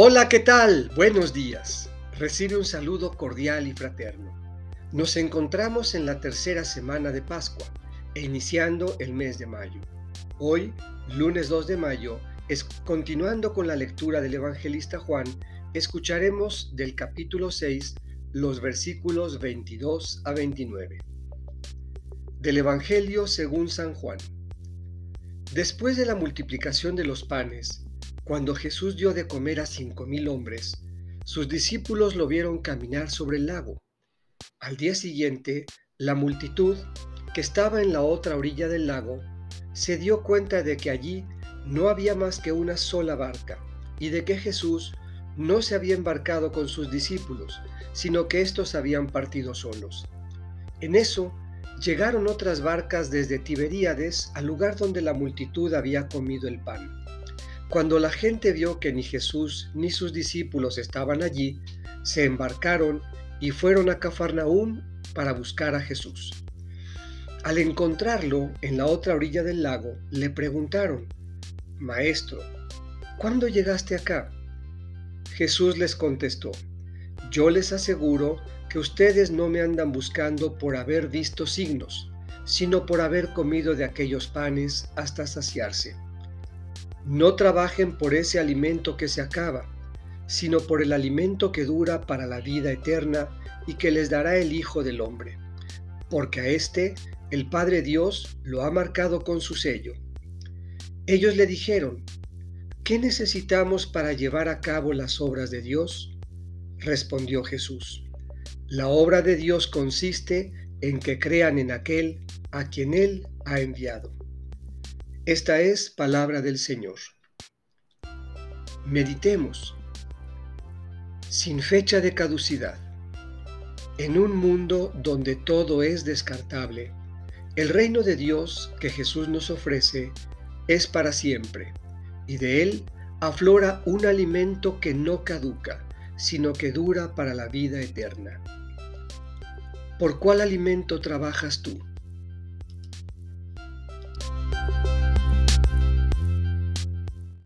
Hola, ¿qué tal? Buenos días. Recibe un saludo cordial y fraterno. Nos encontramos en la tercera semana de Pascua e iniciando el mes de mayo. Hoy, lunes 2 de mayo, continuando con la lectura del evangelista Juan, escucharemos del capítulo 6 los versículos 22 a 29. Del Evangelio según San Juan. Después de la multiplicación de los panes, cuando Jesús dio de comer a cinco mil hombres, sus discípulos lo vieron caminar sobre el lago. Al día siguiente, la multitud, que estaba en la otra orilla del lago, se dio cuenta de que allí no había más que una sola barca, y de que Jesús no se había embarcado con sus discípulos, sino que éstos habían partido solos. En eso llegaron otras barcas desde Tiberíades al lugar donde la multitud había comido el pan. Cuando la gente vio que ni Jesús ni sus discípulos estaban allí, se embarcaron y fueron a Cafarnaúm para buscar a Jesús. Al encontrarlo en la otra orilla del lago, le preguntaron, Maestro, ¿cuándo llegaste acá? Jesús les contestó, Yo les aseguro que ustedes no me andan buscando por haber visto signos, sino por haber comido de aquellos panes hasta saciarse. No trabajen por ese alimento que se acaba, sino por el alimento que dura para la vida eterna y que les dará el Hijo del Hombre, porque a éste el Padre Dios lo ha marcado con su sello. Ellos le dijeron, ¿qué necesitamos para llevar a cabo las obras de Dios? Respondió Jesús, la obra de Dios consiste en que crean en aquel a quien Él ha enviado. Esta es palabra del Señor. Meditemos. Sin fecha de caducidad. En un mundo donde todo es descartable, el reino de Dios que Jesús nos ofrece es para siempre, y de él aflora un alimento que no caduca, sino que dura para la vida eterna. ¿Por cuál alimento trabajas tú?